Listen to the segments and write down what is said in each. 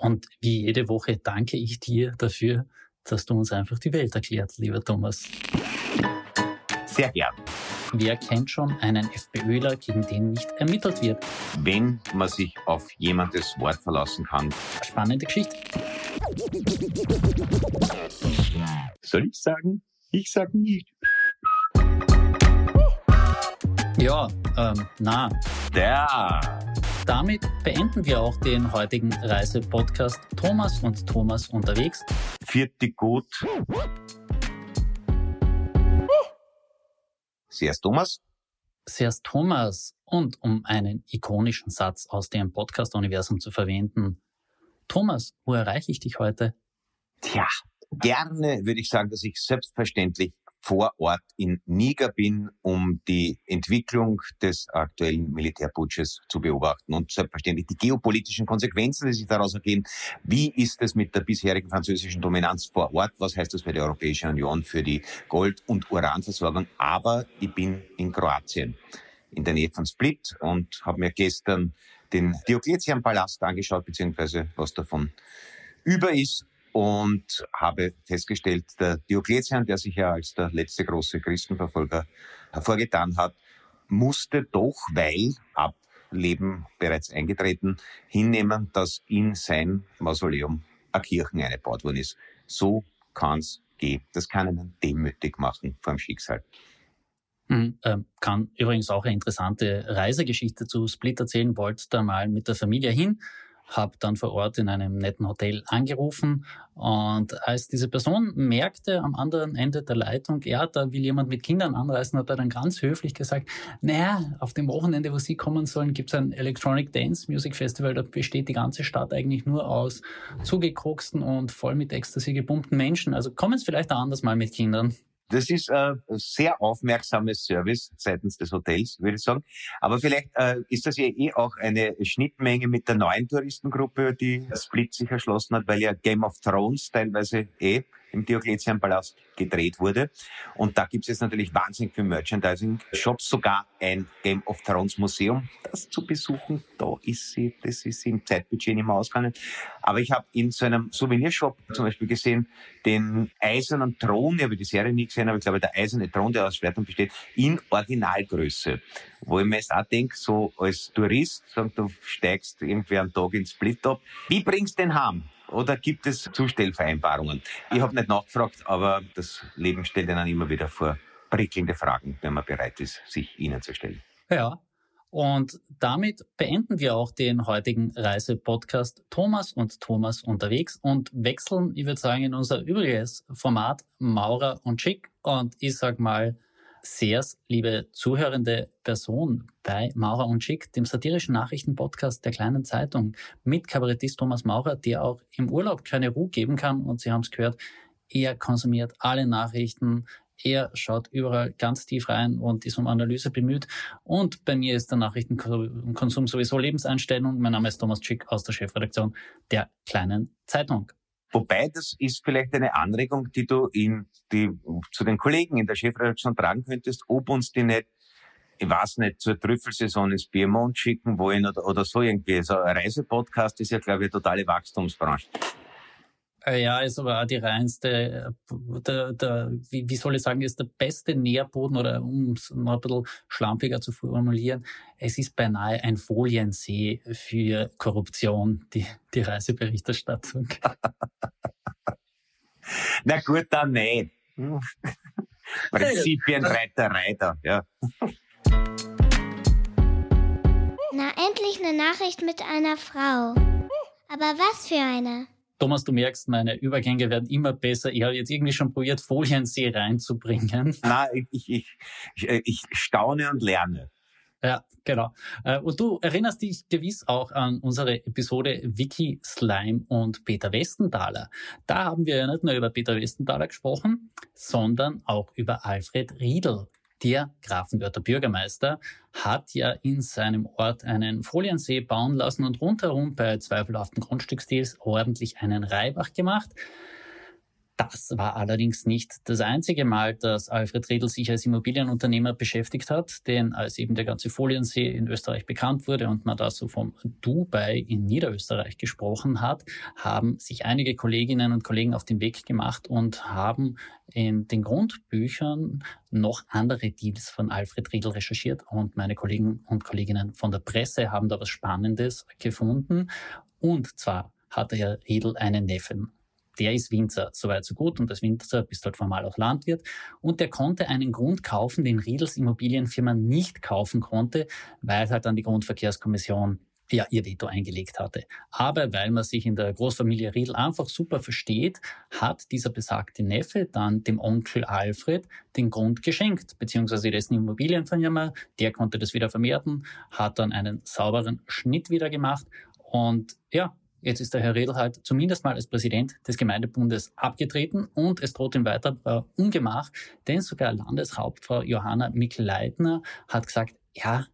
Und wie jede Woche danke ich dir dafür, dass du uns einfach die Welt erklärt, lieber Thomas. Sehr gern. Wer kennt schon einen FPÖler, gegen den nicht ermittelt wird? Wenn man sich auf jemandes Wort verlassen kann. Spannende Geschichte. Soll ich sagen? Ich sag nicht. Ja, ähm, na. Ja. Damit beenden wir auch den heutigen Reisepodcast Thomas und Thomas unterwegs. Vierte gut. Servus Thomas. Servus Thomas. Und um einen ikonischen Satz aus dem Podcast-Universum zu verwenden. Thomas, wo erreiche ich dich heute? Tja, gerne würde ich sagen, dass ich selbstverständlich vor Ort in Niger bin, um die Entwicklung des aktuellen Militärputsches zu beobachten und selbstverständlich die geopolitischen Konsequenzen, die sich daraus ergeben. Wie ist es mit der bisherigen französischen Dominanz vor Ort? Was heißt das für die Europäische Union, für die Gold- und Uranversorgung? Aber ich bin in Kroatien, in der Nähe von Split und habe mir gestern den Diokletian-Palast angeschaut, beziehungsweise was davon über ist und habe festgestellt, der Diokletian, der sich ja als der letzte große Christenverfolger hervorgetan hat, musste doch, weil Ableben bereits eingetreten, hinnehmen, dass in sein Mausoleum eine Kirche eingebaut worden ist. So kann's gehen. Das kann einen demütig machen vor dem Schicksal. Mhm, äh, kann übrigens auch eine interessante Reisegeschichte zu Split erzählen. Wollt da mal mit der Familie hin habe dann vor Ort in einem netten Hotel angerufen und als diese Person merkte am anderen Ende der Leitung, ja, da will jemand mit Kindern anreisen, hat er dann ganz höflich gesagt, naja, auf dem Wochenende, wo Sie kommen sollen, gibt es ein Electronic Dance Music Festival, da besteht die ganze Stadt eigentlich nur aus zugekruxten und voll mit Ecstasy gepumpten Menschen, also kommen Sie vielleicht anders mal mit Kindern. Das ist äh, ein sehr aufmerksames Service seitens des Hotels, würde ich sagen. Aber vielleicht äh, ist das ja eh auch eine Schnittmenge mit der neuen Touristengruppe, die Split sich erschlossen hat, weil ja Game of Thrones teilweise eh im Diokletianpalast gedreht wurde. Und da gibt es jetzt natürlich wahnsinnig viel Merchandising-Shops, sogar ein Game of Thrones Museum, das zu besuchen. Da ist sie, das ist im Zeitbudget nicht mehr ausgegangen. Aber ich habe in so einem Souvenirshop zum Beispiel gesehen, den eisernen Thron, ich habe die Serie nie gesehen, aber ich glaube, der eiserne Thron, der aus Schwertern besteht, in Originalgröße. Wo ich mir jetzt auch denke, so als Tourist, du steigst irgendwie einen Tag ins Split ab. Wie bringst du den heim? Oder gibt es Zustellvereinbarungen? Ich habe nicht nachgefragt, aber das Leben stellt einen immer wieder vor prickelnde Fragen, wenn man bereit ist, sich ihnen zu stellen. Ja. Und damit beenden wir auch den heutigen Reisepodcast Thomas und Thomas unterwegs und wechseln, ich würde sagen, in unser übriges Format Maurer und Schick. Und ich sag mal, Sehr's, liebe zuhörende Person bei Maurer und Schick, dem satirischen Nachrichtenpodcast der kleinen Zeitung mit Kabarettist Thomas Maurer, der auch im Urlaub keine Ruhe geben kann. Und Sie haben es gehört, er konsumiert alle Nachrichten, er schaut überall ganz tief rein und ist um Analyse bemüht. Und bei mir ist der Nachrichtenkonsum sowieso Lebenseinstellung. Mein Name ist Thomas Schick aus der Chefredaktion der kleinen Zeitung. Wobei, das ist vielleicht eine Anregung, die du in die, zu den Kollegen in der Chefredaktion tragen könntest, ob uns die nicht, ich weiß nicht, zur Trüffelsaison ins Biermond schicken wollen oder, oder so irgendwie. So ein Reisepodcast ist ja, glaube ich, eine totale Wachstumsbranche. Äh, ja, ist aber auch die reinste, äh, der, der, wie, wie soll ich sagen, ist der beste Nährboden oder um es noch ein bisschen schlampiger zu formulieren, es ist beinahe ein Foliensee für Korruption, die, die Reiseberichterstattung. Na gut, dann nicht. Prinzipienreiterei da, ja. Na, endlich eine Nachricht mit einer Frau. Aber was für eine? Thomas, du merkst, meine Übergänge werden immer besser. Ich habe jetzt irgendwie schon probiert, Foliensee reinzubringen. Nein, ich, ich, ich, ich staune und lerne. Ja, genau. Äh, und du erinnerst dich gewiss auch an unsere Episode Vicky Slime und Peter Westenthaler. Da haben wir ja nicht nur über Peter Westenthaler gesprochen, sondern auch über Alfred Riedel. Der Grafenwörter Bürgermeister hat ja in seinem Ort einen Foliensee bauen lassen und rundherum bei zweifelhaften Grundstücksdeals ordentlich einen Reibach gemacht. Das war allerdings nicht das einzige Mal, dass Alfred Riedel sich als Immobilienunternehmer beschäftigt hat, denn als eben der ganze Foliensee in Österreich bekannt wurde und man da so vom Dubai in Niederösterreich gesprochen hat, haben sich einige Kolleginnen und Kollegen auf den Weg gemacht und haben in den Grundbüchern noch andere Deals von Alfred Riedel recherchiert und meine Kollegen und Kolleginnen von der Presse haben da was Spannendes gefunden. Und zwar hatte Herr Riedel einen Neffen der ist Winzer, soweit so gut. Und als Winzer bist halt formal auch Landwirt. Und der konnte einen Grund kaufen, den Riedels Immobilienfirma nicht kaufen konnte, weil halt dann die Grundverkehrskommission ja, ihr Veto eingelegt hatte. Aber weil man sich in der Großfamilie Riedel einfach super versteht, hat dieser besagte Neffe dann dem Onkel Alfred den Grund geschenkt, beziehungsweise dessen Immobilienfirma, der konnte das wieder verwerten, hat dann einen sauberen Schnitt wieder gemacht und ja, Jetzt ist der Herr Redl halt zumindest mal als Präsident des Gemeindebundes abgetreten und es droht ihm weiter äh, Ungemach, denn sogar Landeshauptfrau Johanna Mikl-Leitner hat gesagt, ja,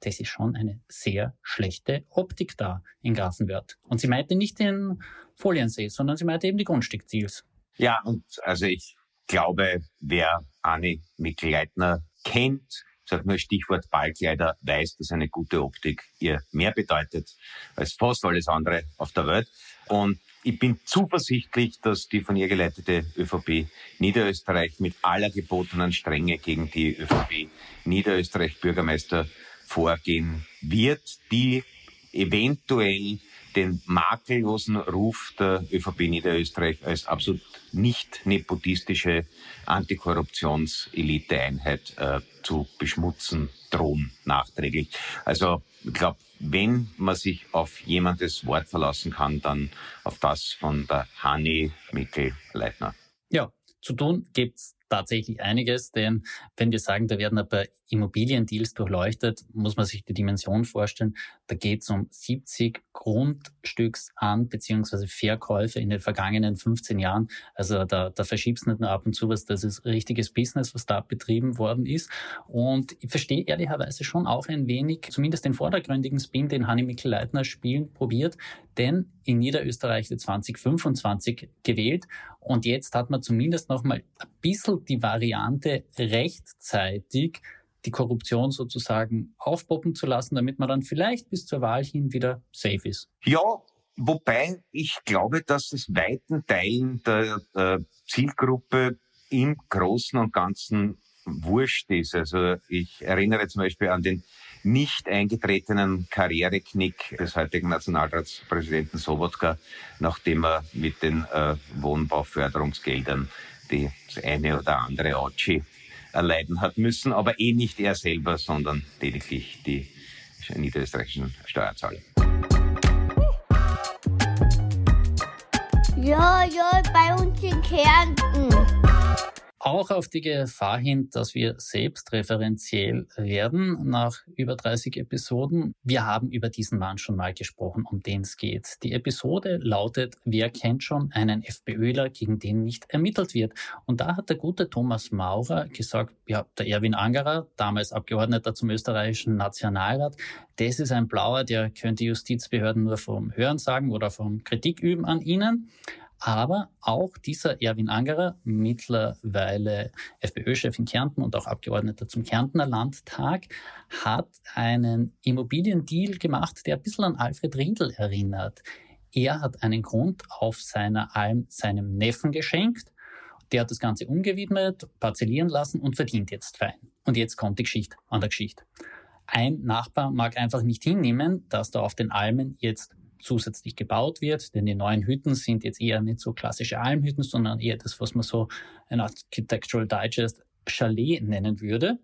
das ist schon eine sehr schlechte Optik da in Grafenwörth. Und sie meinte nicht den Foliensee, sondern sie meinte eben die Grundstückziels. Ja, und also ich glaube, wer Anni Mikl-Leitner kennt, sag nur Stichwort Ballkleider, weiß, dass eine gute Optik ihr mehr bedeutet als fast alles andere auf der Welt. Und ich bin zuversichtlich, dass die von ihr geleitete ÖVP Niederösterreich mit aller gebotenen Strenge gegen die ÖVP Niederösterreich Bürgermeister vorgehen wird, die eventuell den makellosen Ruf der ÖVP Niederösterreich als absolut nicht nepotistische Antikorruptionselite-Einheit äh, zu beschmutzen drohen nachträglich. Also ich glaube, wenn man sich auf jemandes Wort verlassen kann, dann auf das von der Hanni Mikkel-Leitner. Ja, zu tun gibt's tatsächlich einiges, denn wenn wir sagen, da werden ein paar Immobiliendeals durchleuchtet, muss man sich die Dimension vorstellen. Da geht es um 70 Grundstücksan- bzw. Verkäufe in den vergangenen 15 Jahren. Also da, da verschiebst nicht nur ab und zu was, das ist richtiges Business, was da betrieben worden ist. Und ich verstehe ehrlicherweise schon auch ein wenig, zumindest den vordergründigen Spin, den Hanni Mikl-Leitner spielen probiert, denn in Niederösterreich wird 2025 gewählt und jetzt hat man zumindest noch mal ein bisschen die Variante rechtzeitig die Korruption sozusagen aufpoppen zu lassen, damit man dann vielleicht bis zur Wahl hin wieder safe ist. Ja, wobei ich glaube, dass es weiten Teilen der äh, Zielgruppe im Großen und Ganzen wurscht ist. Also ich erinnere zum Beispiel an den nicht eingetretenen Karriereknick des heutigen Nationalratspräsidenten Sobotka, nachdem er mit den äh, Wohnbauförderungsgeldern die eine oder andere Otschi erleiden hat müssen, aber eh nicht er selber, sondern lediglich die niederösterreichischen Steuerzahler. Ja, ja, bei uns in Kärnten auch auf die Gefahr hin, dass wir selbstreferenziell werden nach über 30 Episoden. Wir haben über diesen Mann schon mal gesprochen, um den es geht. Die Episode lautet, wer kennt schon einen FPÖler, gegen den nicht ermittelt wird? Und da hat der gute Thomas Maurer gesagt, ja, der Erwin Angerer, damals Abgeordneter zum österreichischen Nationalrat, das ist ein Blauer, der könnte Justizbehörden nur vom Hören sagen oder vom Kritik üben an ihnen. Aber auch dieser Erwin Angerer, mittlerweile FPÖ-Chef in Kärnten und auch Abgeordneter zum Kärntner Landtag, hat einen Immobiliendeal gemacht, der ein bisschen an Alfred Riedl erinnert. Er hat einen Grund auf seiner Alm seinem Neffen geschenkt. Der hat das Ganze umgewidmet, parzellieren lassen und verdient jetzt fein. Und jetzt kommt die Geschichte an der Geschichte. Ein Nachbar mag einfach nicht hinnehmen, dass da auf den Almen jetzt zusätzlich gebaut wird, denn die neuen Hütten sind jetzt eher nicht so klassische Almhütten, sondern eher das, was man so ein Architectural Digest Chalet nennen würde.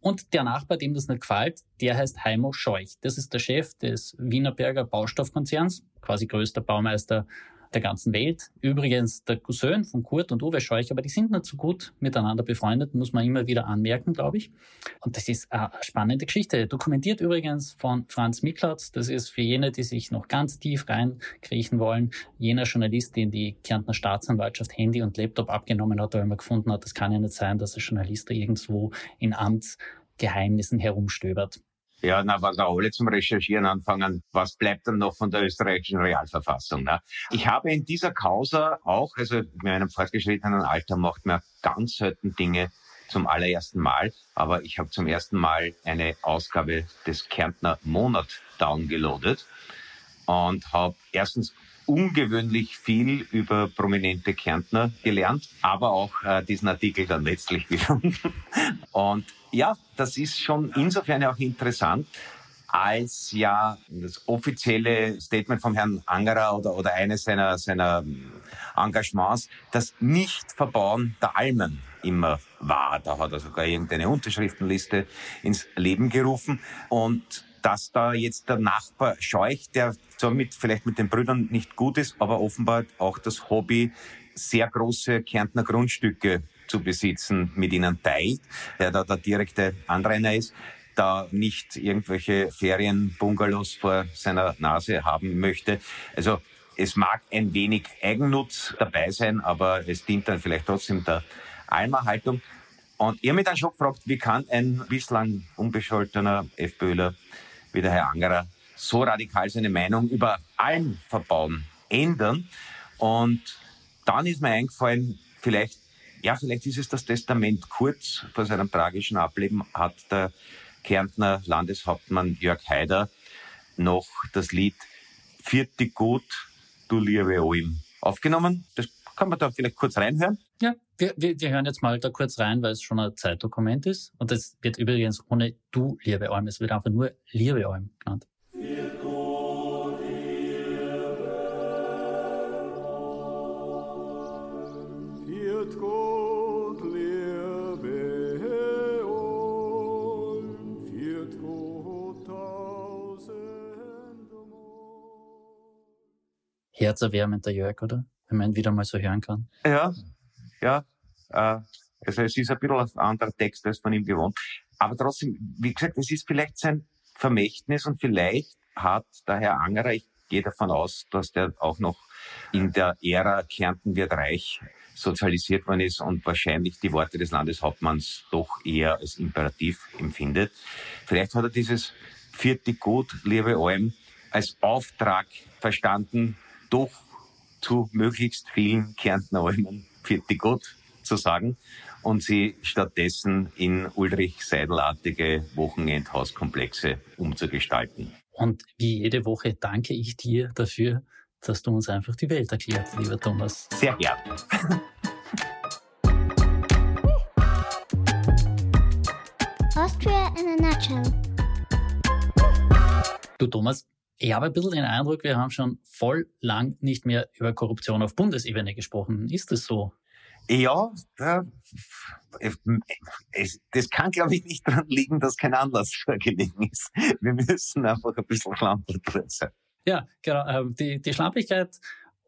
Und der Nachbar, dem das nicht gefällt, der heißt Heimo Scheuch. Das ist der Chef des Wienerberger Baustoffkonzerns, quasi größter Baumeister der ganzen Welt. Übrigens der Cousin von Kurt und Uwe Scheuch, aber die sind nicht so gut miteinander befreundet, muss man immer wieder anmerken, glaube ich. Und das ist eine spannende Geschichte. Dokumentiert übrigens von Franz Miklatz. Das ist für jene, die sich noch ganz tief reinkriechen wollen, jener Journalist, den die Kärntner Staatsanwaltschaft Handy und Laptop abgenommen hat, weil man gefunden hat, das kann ja nicht sein, dass ein Journalist da irgendwo in Amtsgeheimnissen herumstöbert. Ja, na, wenn da alle zum Recherchieren anfangen, was bleibt dann noch von der österreichischen Realverfassung? Ne? Ich habe in dieser Causa auch, also in meinem fortgeschrittenen Alter macht man ganz selten Dinge zum allerersten Mal, aber ich habe zum ersten Mal eine Ausgabe des Kärntner Monat downgeloadet und habe erstens ungewöhnlich viel über prominente Kärntner gelernt, aber auch äh, diesen Artikel dann letztlich wieder. und ja, das ist schon insofern auch interessant, als ja das offizielle Statement vom Herrn Angerer oder, oder eines seiner, seiner Engagements, das Nicht-Verbauen der Almen immer war. Da hat er sogar irgendeine Unterschriftenliste ins Leben gerufen und dass da jetzt der Nachbar scheucht, der zwar mit, vielleicht mit den Brüdern nicht gut ist, aber offenbar auch das Hobby, sehr große Kärntner Grundstücke zu besitzen, mit ihnen teilt, der da der direkte Anrainer ist, da nicht irgendwelche Ferienbungalows vor seiner Nase haben möchte. Also es mag ein wenig Eigennutz dabei sein, aber es dient dann vielleicht trotzdem der Alma-Haltung. Und habe mich dann schon gefragt, wie kann ein bislang unbescholtener FPÖler wie der Herr Angerer so radikal seine Meinung über allen Verbauen ändern. Und dann ist mir eingefallen, vielleicht, ja, vielleicht ist es das Testament. Kurz vor seinem tragischen Ableben hat der Kärntner Landeshauptmann Jörg Haider noch das Lied Vierte Gut, du liebe Alm aufgenommen. Das kann man da vielleicht kurz reinhören? Ja, wir, wir, wir hören jetzt mal da kurz rein, weil es schon ein Zeitdokument ist. Und es wird übrigens ohne du, liebe Alm, es wird einfach nur liebe Alm genannt. Herzerwärmender Jörg, oder? Wenn man wieder mal so hören kann. Ja, ja. Äh, also es ist ein bisschen ein anderer Text als von ihm gewohnt. Aber trotzdem, wie gesagt, es ist vielleicht sein Vermächtnis und vielleicht hat der Herr Angerer, ich gehe davon aus, dass der auch noch in der Ära Kärnten wird reich sozialisiert worden ist und wahrscheinlich die Worte des Landeshauptmanns doch eher als imperativ empfindet. Vielleicht hat er dieses vierte Gut, liebe Alm, als Auftrag verstanden, doch zu möglichst vielen Kärntner Almen Vierte Gott zu sagen und sie stattdessen in Ulrich Seidelartige Wochenendhauskomplexe umzugestalten. Und wie jede Woche danke ich dir dafür, dass du uns einfach die Welt erklärt, lieber Thomas. Sehr gern. Austria in a nutshell. Du Thomas, ich habe ein bisschen den Eindruck, wir haben schon voll lang nicht mehr über Korruption auf Bundesebene gesprochen. Ist das so? Ja, das kann, glaube ich, nicht daran liegen, dass kein Anlass vorgelegen ist. Wir müssen einfach ein bisschen schlampiger sein. Ja, genau. Ähm, die, die Schlampigkeit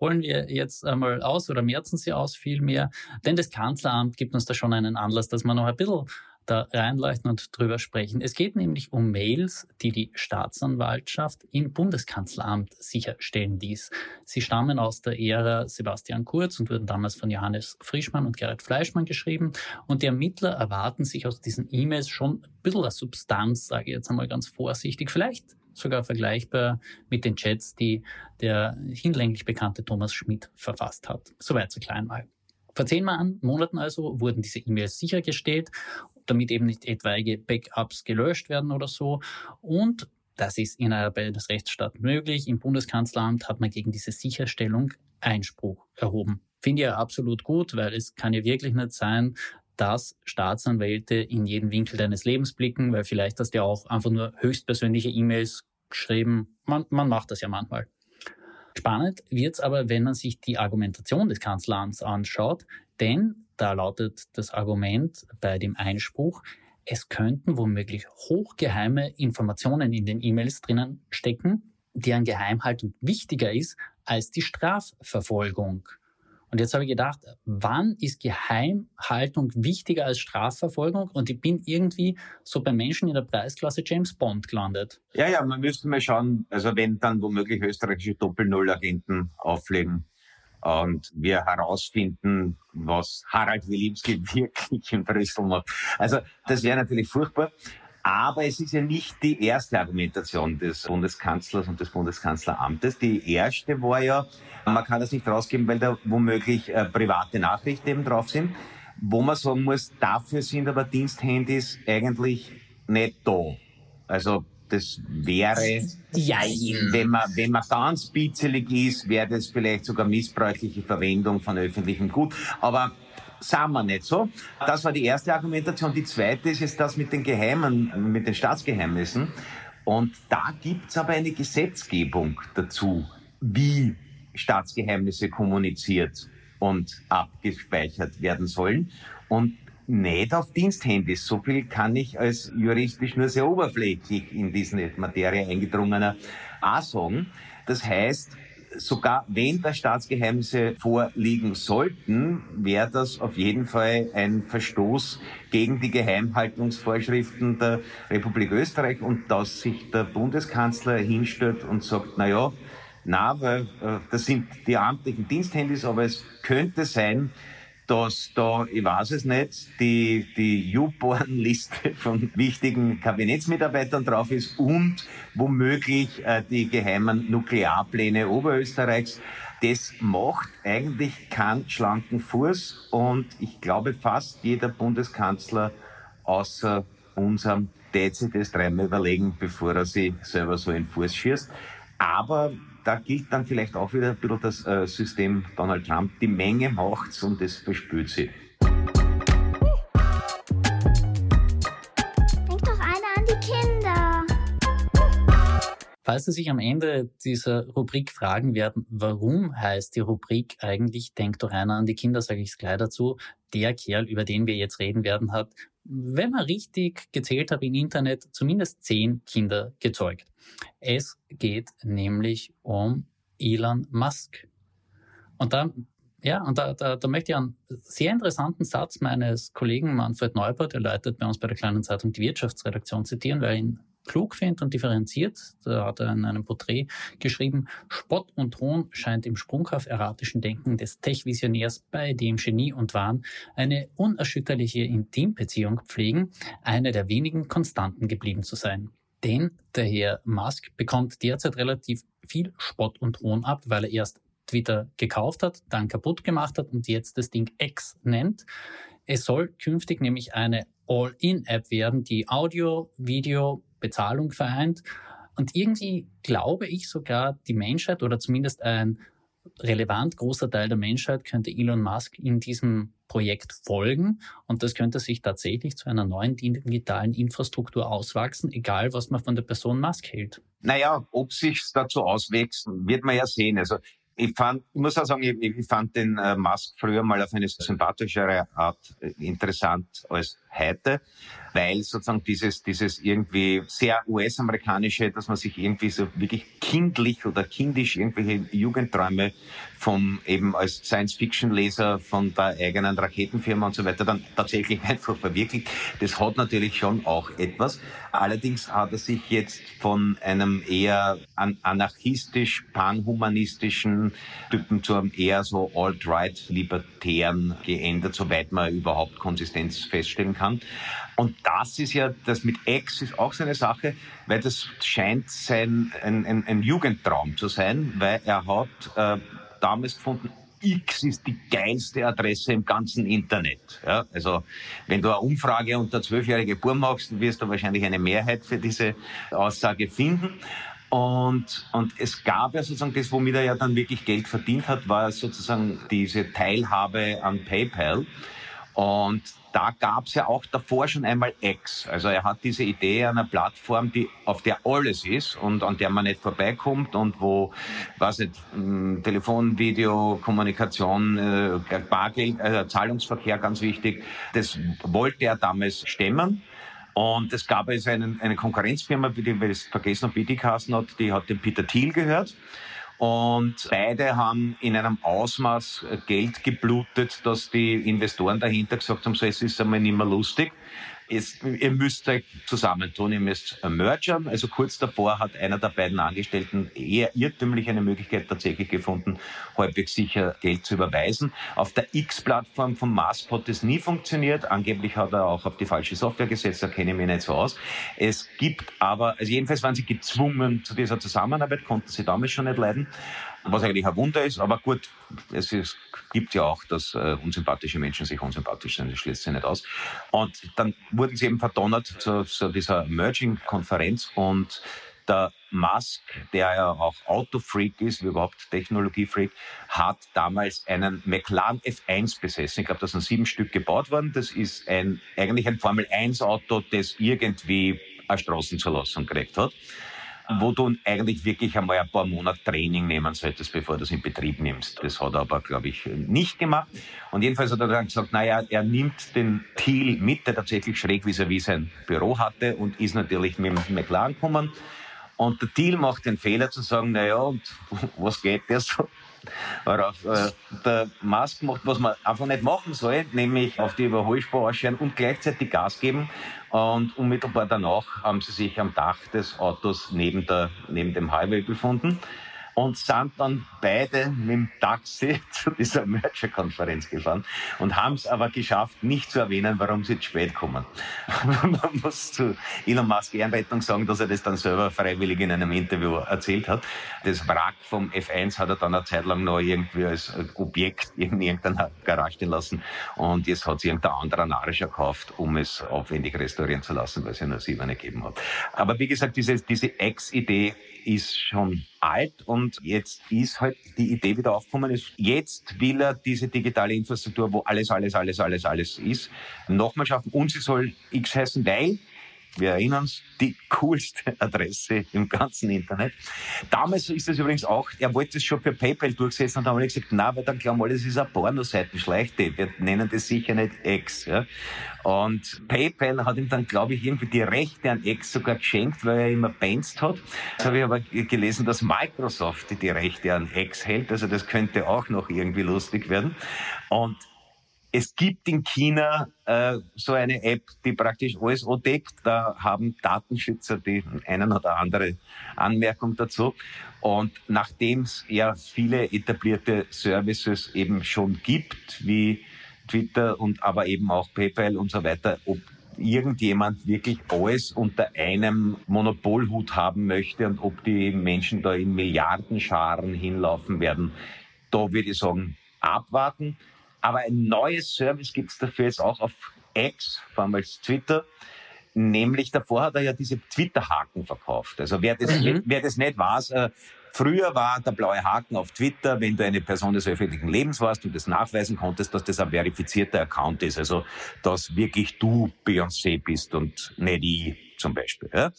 holen wir jetzt einmal aus oder merzen sie aus vielmehr. Denn das Kanzleramt gibt uns da schon einen Anlass, dass man noch ein bisschen da reinleuchten und drüber sprechen. Es geht nämlich um Mails, die die Staatsanwaltschaft im Bundeskanzleramt sicherstellen ließ. Sie stammen aus der Ära Sebastian Kurz und wurden damals von Johannes Frischmann und Gerhard Fleischmann geschrieben. Und die Ermittler erwarten sich aus diesen E-Mails schon ein bisschen eine Substanz, sage ich jetzt einmal ganz vorsichtig. Vielleicht sogar vergleichbar mit den Chats, die der hinlänglich bekannte Thomas Schmidt verfasst hat. Soweit so klein mal. Vor zehn Monaten also wurden diese E-Mails sichergestellt damit eben nicht etwaige Backups gelöscht werden oder so. Und das ist innerhalb des Rechtsstaats möglich. Im Bundeskanzleramt hat man gegen diese Sicherstellung Einspruch erhoben. Finde ich ja absolut gut, weil es kann ja wirklich nicht sein, dass Staatsanwälte in jeden Winkel deines Lebens blicken, weil vielleicht hast du ja auch einfach nur höchstpersönliche E-Mails geschrieben. Man, man macht das ja manchmal. Spannend wird es aber, wenn man sich die Argumentation des Kanzleramts anschaut, denn da lautet das Argument bei dem Einspruch, es könnten womöglich hochgeheime Informationen in den E-Mails drinnen stecken, deren Geheimhaltung wichtiger ist als die Strafverfolgung. Und jetzt habe ich gedacht, wann ist Geheimhaltung wichtiger als Strafverfolgung? Und ich bin irgendwie so bei Menschen in der Preisklasse James Bond gelandet. Ja, ja, man müsste mal schauen, also wenn dann womöglich österreichische Doppel-Null-Agenten auflegen, und wir herausfinden, was Harald Wilimski wirklich in Brüssel macht. Also das wäre natürlich furchtbar. Aber es ist ja nicht die erste Argumentation des Bundeskanzlers und des Bundeskanzleramtes. Die erste war ja, man kann das nicht rausgeben, weil da womöglich äh, private Nachrichten eben drauf sind. Wo man sagen muss, dafür sind aber Diensthandys eigentlich nicht da. Also das wäre, wenn man, wenn man ganz bitzelig ist, wäre das vielleicht sogar missbräuchliche Verwendung von öffentlichem Gut. Aber sagen wir nicht so. Das war die erste Argumentation. Die zweite ist jetzt das mit den Geheimen, mit den Staatsgeheimnissen. Und da gibt's aber eine Gesetzgebung dazu, wie Staatsgeheimnisse kommuniziert und abgespeichert werden sollen. Und nicht auf Diensthandys. So viel kann ich als juristisch nur sehr oberflächlich in diese Materie eingedrungener auch sagen. Das heißt, sogar wenn da Staatsgeheimnisse vorliegen sollten, wäre das auf jeden Fall ein Verstoß gegen die Geheimhaltungsvorschriften der Republik Österreich und dass sich der Bundeskanzler hinstellt und sagt, na ja, na, weil äh, das sind die amtlichen Diensthandys, aber es könnte sein, dass da, ich weiß es nicht, die, die U-Born-Liste von wichtigen Kabinettsmitarbeitern drauf ist und womöglich äh, die geheimen Nuklearpläne Oberösterreichs. Das macht eigentlich keinen schlanken Fuß und ich glaube fast jeder Bundeskanzler außer unserem das dreimal überlegen, bevor er sich selber so in den Fuß schießt. Aber da gilt dann vielleicht auch wieder ein bisschen das äh, System Donald Trump. Die Menge macht's und es verspürt sie. Falls Sie sich am Ende dieser Rubrik fragen werden, warum heißt die Rubrik eigentlich Denk doch einer an die Kinder, sage ich es gleich dazu. Der Kerl, über den wir jetzt reden werden, hat, wenn man richtig gezählt hat im Internet, zumindest zehn Kinder gezeugt. Es geht nämlich um Elon Musk. Und da, ja, und da, da, da möchte ich einen sehr interessanten Satz meines Kollegen Manfred Neubert, der leitet bei uns bei der kleinen Zeitung die Wirtschaftsredaktion, zitieren, weil ihn klug finde und differenziert. Da hat er in einem Porträt geschrieben, Spott und Hohn scheint im sprunghaft erratischen Denken des Tech-Visionärs, bei dem Genie und Wahn eine unerschütterliche Intimbeziehung pflegen, eine der wenigen Konstanten geblieben zu sein. Denn der Herr Musk bekommt derzeit relativ viel Spott und Hohn ab, weil er erst Twitter gekauft hat, dann kaputt gemacht hat und jetzt das Ding X nennt. Es soll künftig nämlich eine All-in-App werden, die Audio, Video, Bezahlung vereint. Und irgendwie glaube ich sogar, die Menschheit oder zumindest ein relevant großer Teil der Menschheit könnte Elon Musk in diesem Projekt folgen und das könnte sich tatsächlich zu einer neuen digitalen Infrastruktur auswachsen, egal was man von der Person Musk hält. Naja, ob sich dazu auswächst, wird man ja sehen. Also ich fand, ich muss auch sagen, ich, ich fand den äh, Musk früher mal auf eine sympathischere Art äh, interessant als heute weil sozusagen dieses, dieses irgendwie sehr US-amerikanische, dass man sich irgendwie so wirklich kindlich oder kindisch irgendwelche Jugendträume vom eben als Science-Fiction-Leser von der eigenen Raketenfirma und so weiter dann tatsächlich einfach verwirklicht. Das hat natürlich schon auch etwas. Allerdings hat er sich jetzt von einem eher anarchistisch, panhumanistischen Typen zu einem eher so alt-right-libertären geändert, soweit man überhaupt Konsistenz feststellen kann. Und das ist ja, das mit Ex ist auch so eine Sache, weil das scheint sein, ein, ein, ein Jugendtraum zu sein, weil er hat äh, damals gefunden, X ist die geilste Adresse im ganzen Internet. Ja, also wenn du eine Umfrage unter zwölfjährige Buben machst, wirst du wahrscheinlich eine Mehrheit für diese Aussage finden. Und, und es gab ja sozusagen das, womit er ja dann wirklich Geld verdient hat, war sozusagen diese Teilhabe an PayPal. Und da gab es ja auch davor schon einmal X. Also er hat diese Idee einer Plattform, die auf der alles ist und an der man nicht vorbeikommt und wo, was nicht, hm, Telefon, Video, Kommunikation, äh, Bargeld, äh, Zahlungsverkehr ganz wichtig. Das wollte er damals stemmen. Und es gab also einen, eine Konkurrenzfirma, die wir vergessen haben, BD hat, die hat dem Peter Thiel gehört. Und beide haben in einem Ausmaß Geld geblutet, dass die Investoren dahinter gesagt haben, so es ist einmal nicht mehr lustig. Es, ihr müsst euch zusammentun, ihr müsst mergern. Also kurz davor hat einer der beiden Angestellten eher irrtümlich eine Möglichkeit tatsächlich gefunden, halbwegs sicher Geld zu überweisen. Auf der X-Plattform von Musk hat es nie funktioniert. Angeblich hat er auch auf die falsche Software gesetzt, da kenne ich mich nicht so aus. Es gibt aber, also jedenfalls waren sie gezwungen zu dieser Zusammenarbeit, konnten sie damals schon nicht leiden was eigentlich ein Wunder ist. Aber gut, es ist, gibt ja auch, dass äh, unsympathische Menschen sich unsympathisch sind, das schließt sich nicht aus. Und dann wurden sie eben verdonnert zu, zu dieser Merging-Konferenz und der Musk, der ja auch Autofreak ist, wie überhaupt Technologiefreak, hat damals einen McLaren F1 besessen. Ich glaube, das sind sieben Stück gebaut worden. Das ist ein, eigentlich ein Formel 1 Auto, das irgendwie eine Straßenzulassung gekriegt hat wo du eigentlich wirklich einmal ein paar Monate Training nehmen solltest, bevor du es in Betrieb nimmst. Das hat er aber, glaube ich, nicht gemacht. Und jedenfalls hat er dann gesagt, naja, er nimmt den Thiel mit, der tatsächlich schräg vis-à-vis sein Büro hatte und ist natürlich mit dem McLaren gekommen. Und der Thiel macht den Fehler zu sagen, naja, und was geht der so? Worauf äh, der Musk macht, was man einfach nicht machen soll, nämlich auf die Überholspur ausscheren und gleichzeitig Gas geben. Und unmittelbar danach haben sie sich am Dach des Autos neben, der, neben dem Highway befunden und sind dann beide mit dem Taxi zu dieser Merger-Konferenz gefahren und haben es aber geschafft, nicht zu erwähnen, warum sie zu spät kommen. Man muss zu Elon Musk Ehrenrettung sagen, dass er das dann selber freiwillig in einem Interview erzählt hat. Das Wrack vom F1 hat er dann eine Zeit lang noch irgendwie als Objekt in irgendeiner Garage stehen lassen und jetzt hat sich irgendein anderer Narischer gekauft, um es aufwendig restaurieren zu lassen, weil es ja nur sieben gegeben hat. Aber wie gesagt, diese, diese Ex-Idee ist schon alt und jetzt ist halt die Idee wieder aufgekommen ist. Jetzt will er diese digitale Infrastruktur, wo alles, alles, alles, alles, alles ist, nochmal schaffen und sie soll X heißen, weil wir erinnern uns, die coolste Adresse im ganzen Internet. Damals ist das übrigens auch, er wollte es schon für PayPal durchsetzen und haben wir gesagt, na, weil dann glauben alle, das ist eine Pornoseite, schleichte. Wir nennen das sicher nicht X. Ja. Und PayPal hat ihm dann, glaube ich, irgendwie die Rechte an X sogar geschenkt, weil er immer benzt hat. Jetzt habe ich aber gelesen, dass Microsoft die Rechte an X hält. Also das könnte auch noch irgendwie lustig werden. Und es gibt in China äh, so eine App, die praktisch alles deckt. Da haben Datenschützer die einen oder andere Anmerkung dazu. Und nachdem es ja viele etablierte Services eben schon gibt, wie Twitter und aber eben auch PayPal und so weiter, ob irgendjemand wirklich alles unter einem Monopolhut haben möchte und ob die Menschen da in Milliardenscharen hinlaufen werden, da würde ich sagen, abwarten. Aber ein neues Service gibt es dafür jetzt auch auf X, vormals Twitter. Nämlich davor hat er ja diese Twitter-Haken verkauft. Also wer das, mhm. wer das nicht weiß, äh, Früher war der blaue Haken auf Twitter, wenn du eine Person des öffentlichen Lebens warst und das nachweisen konntest, dass das ein verifizierter Account ist. Also, dass wirklich du Beyoncé bist und nicht ich zum Beispiel. Ja.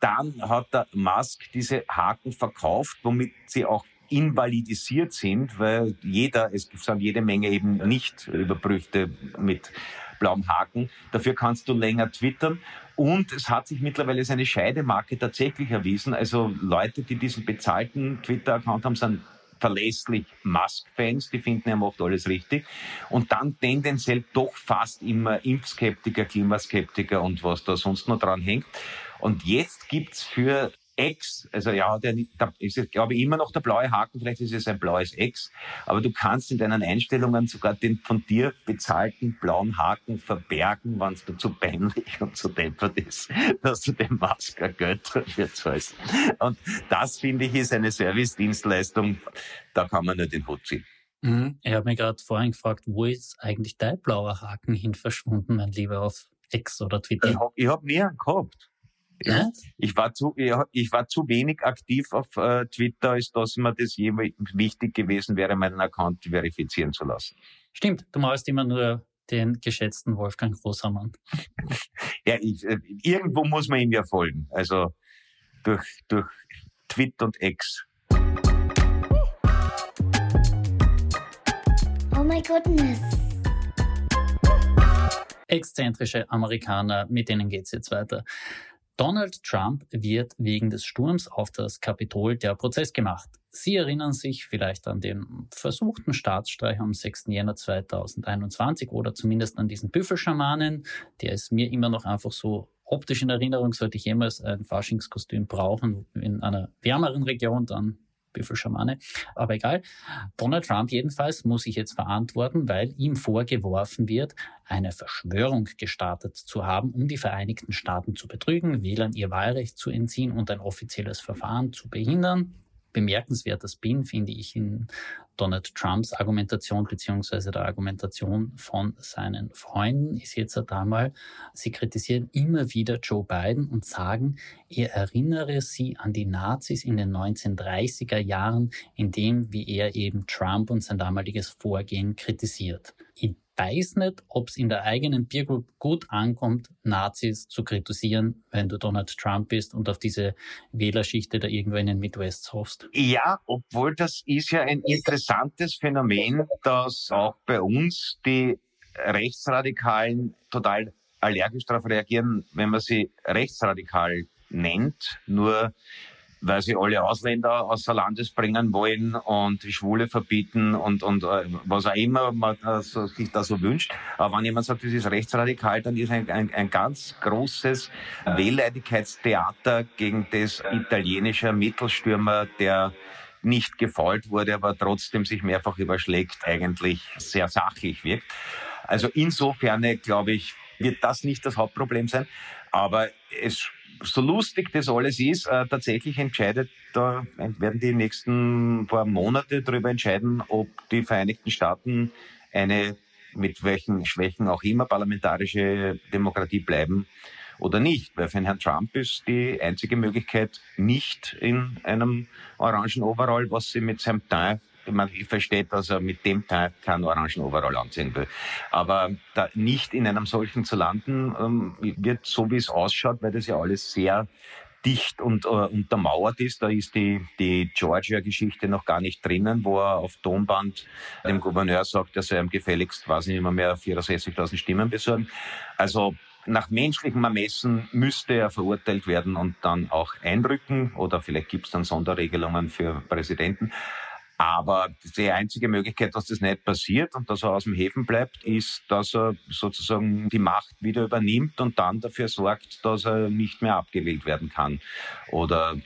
Dann hat der Musk diese Haken verkauft, womit sie auch invalidisiert sind, weil jeder, es gibt jede Menge eben nicht überprüfte mit blauem Haken. Dafür kannst du länger twittern. Und es hat sich mittlerweile seine Scheidemarke tatsächlich erwiesen. Also Leute, die diesen bezahlten Twitter-Account haben, sind verlässlich Musk-Fans, die finden, er macht alles richtig. Und dann tendenziell doch fast immer Impfskeptiker, Klimaskeptiker und was da sonst noch dran hängt. Und jetzt gibt's für X, also ja, der, da ist glaube ich, immer noch der blaue Haken, vielleicht ist es ein blaues X, aber du kannst in deinen Einstellungen sogar den von dir bezahlten blauen Haken verbergen, wenn es dir zu peinlich und zu deppert ist, dass du dem Masker Geld dafür zahlst. Und das, finde ich, ist eine Service-Dienstleistung, da kann man nur den Hut ziehen. Mhm. Ich habe mich gerade vorhin gefragt, wo ist eigentlich dein blauer Haken hin verschwunden, mein Lieber, auf X oder Twitter? Ich habe hab nie einen gehabt. Ja? Ich war zu, ich war zu wenig aktiv auf äh, Twitter, als dass mir das jemals wichtig gewesen wäre, meinen Account verifizieren zu lassen. Stimmt, du malst immer nur den geschätzten Wolfgang Großhammann. ja, ich, äh, irgendwo muss man ihm ja folgen. Also durch, durch Twitter und X. Oh my goodness. Exzentrische Amerikaner, mit denen geht's jetzt weiter. Donald Trump wird wegen des Sturms auf das Kapitol der Prozess gemacht. Sie erinnern sich vielleicht an den versuchten Staatsstreich am 6. Jänner 2021 oder zumindest an diesen Büffelschamanen. Der ist mir immer noch einfach so optisch in Erinnerung. Sollte ich jemals ein Faschingskostüm brauchen in einer wärmeren Region, dann Büffelschamane. Aber egal. Donald Trump jedenfalls muss sich jetzt verantworten, weil ihm vorgeworfen wird, eine Verschwörung gestartet zu haben, um die Vereinigten Staaten zu betrügen, Wählern ihr Wahlrecht zu entziehen und ein offizielles Verfahren zu behindern bemerkenswerter Spin, finde ich, in Donald Trumps Argumentation beziehungsweise der Argumentation von seinen Freunden ist jetzt einmal, sie kritisieren immer wieder Joe Biden und sagen, er erinnere sie an die Nazis in den 1930er Jahren, indem wie er eben Trump und sein damaliges Vorgehen kritisiert. In weiß nicht, ob es in der eigenen Peer Group gut ankommt, Nazis zu kritisieren, wenn du Donald Trump bist und auf diese Wählerschichte da irgendwo in den Midwest hoffst. Ja, obwohl das ist ja ein interessantes Phänomen, dass auch bei uns die Rechtsradikalen total allergisch darauf reagieren, wenn man sie rechtsradikal nennt. Nur weil sie alle Ausländer außer Landes bringen wollen und die Schwule verbieten und, und äh, was auch immer man also sich da so wünscht. Aber wenn jemand sagt, das ist rechtsradikal, dann ist ein, ein, ein ganz großes Wehleidigkeitstheater gegen das italienische Mittelstürmer, der nicht gefault wurde, aber trotzdem sich mehrfach überschlägt, eigentlich sehr sachlich wirkt. Also insofern, glaube ich, wird das nicht das Hauptproblem sein. Aber es so lustig das alles ist, äh, tatsächlich entscheidet, da werden die nächsten paar Monate darüber entscheiden, ob die Vereinigten Staaten eine mit welchen Schwächen auch immer parlamentarische Demokratie bleiben oder nicht. Weil für Herrn Trump ist die einzige Möglichkeit nicht in einem orangen Overall, was sie mit seinem Teil man versteht, dass er mit dem Teil keinen orangen Overall anziehen will. Aber da nicht in einem solchen zu landen, ähm, wird so wie es ausschaut, weil das ja alles sehr dicht und äh, untermauert ist. Da ist die, die Georgia-Geschichte noch gar nicht drinnen, wo er auf Tonband dem Gouverneur sagt, dass er ihm gefälligst, weiß nicht immer mehr, 64.000 Stimmen besorgen. Also nach menschlichem Ermessen müsste er verurteilt werden und dann auch einrücken oder vielleicht gibt es dann Sonderregelungen für Präsidenten. Aber die einzige Möglichkeit, dass das nicht passiert und dass er aus dem Häfen bleibt, ist, dass er sozusagen die Macht wieder übernimmt und dann dafür sorgt, dass er nicht mehr abgewählt werden kann. Oder,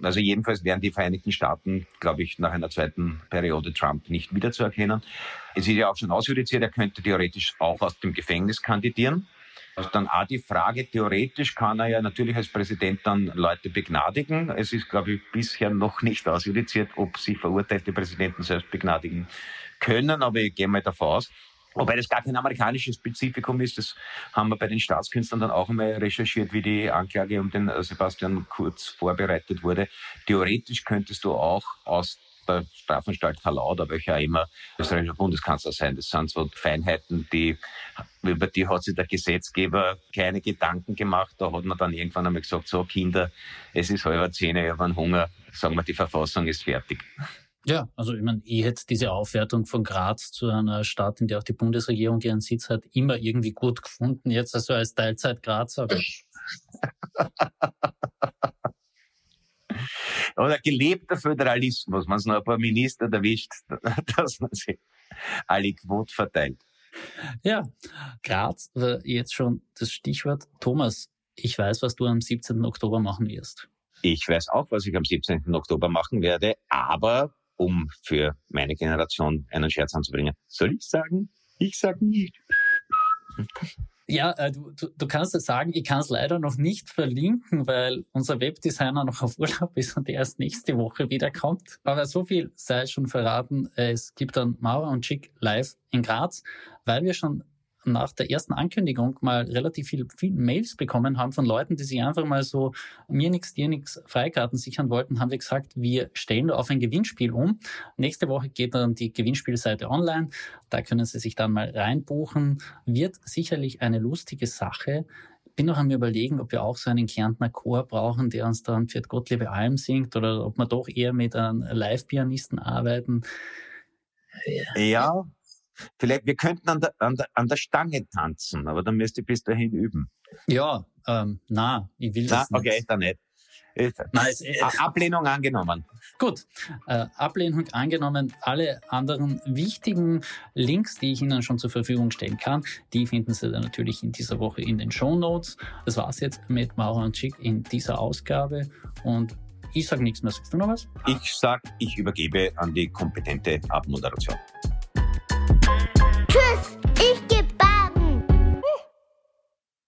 also jedenfalls wären die Vereinigten Staaten, glaube ich, nach einer zweiten Periode Trump nicht wiederzuerkennen. Es ist ja auch schon ausjudiziert, er könnte theoretisch auch aus dem Gefängnis kandidieren. Also dann auch die Frage, theoretisch kann er ja natürlich als Präsident dann Leute begnadigen. Es ist, glaube ich, bisher noch nicht ausjudiziert, ob sie verurteilte Präsidenten selbst begnadigen können, aber ich gehe mal davon aus. Wobei das gar kein amerikanisches Spezifikum ist, das haben wir bei den Staatskünstlern dann auch einmal recherchiert, wie die Anklage um den Sebastian Kurz vorbereitet wurde. Theoretisch könntest du auch aus der Strafanstalt Hallau oder welcher immer österreichischer Bundeskanzler sein. Das sind so Feinheiten, die, über die hat sich der Gesetzgeber keine Gedanken gemacht. Da hat man dann irgendwann einmal gesagt, so Kinder, es ist halber zehn, ich habe einen Hunger, sagen wir, die Verfassung ist fertig. Ja, also ich meine, ich hätte diese Aufwertung von Graz zu einer Stadt, in der auch die Bundesregierung ihren Sitz hat, immer irgendwie gut gefunden. Jetzt also als Teilzeit Graz, aber Oder gelebter Föderalismus, wenn es noch ein paar Minister erwischt, dass man sich alle Quot verteilt. Ja, Graz war jetzt schon das Stichwort. Thomas, ich weiß, was du am 17. Oktober machen wirst. Ich weiß auch, was ich am 17. Oktober machen werde, aber um für meine Generation einen Scherz anzubringen, soll ich sagen? Ich sag nicht. Ja, äh, du, du, kannst es sagen, ich kann es leider noch nicht verlinken, weil unser Webdesigner noch auf Urlaub ist und erst nächste Woche wiederkommt. Aber so viel sei schon verraten. Es gibt dann Mauer und Chick live in Graz, weil wir schon nach der ersten Ankündigung mal relativ viele viel Mails bekommen haben von Leuten, die sich einfach mal so mir nix, dir nix Freikarten sichern wollten, haben wir gesagt, wir stellen auf ein Gewinnspiel um. Nächste Woche geht dann die Gewinnspielseite online. Da können Sie sich dann mal reinbuchen. Wird sicherlich eine lustige Sache bin noch am überlegen, ob wir auch so einen Kärntner Chor brauchen, der uns dann für Gottliebe Alm singt oder ob wir doch eher mit einem Live-Pianisten arbeiten. Ja, Vielleicht, wir könnten an der, an der, an der Stange tanzen, aber dann müsst ihr bis dahin üben. Ja, ähm, na, ich will na, das nicht. Okay, dann nicht. Nein, es, es, Ablehnung angenommen. Gut, äh, Ablehnung angenommen. Alle anderen wichtigen Links, die ich Ihnen schon zur Verfügung stellen kann, die finden Sie dann natürlich in dieser Woche in den Show Notes. Das war's jetzt mit Maurer und Schick in dieser Ausgabe und ich sage nichts mehr. Sagst du noch was? Ich sage, ich übergebe an die kompetente Abmoderation.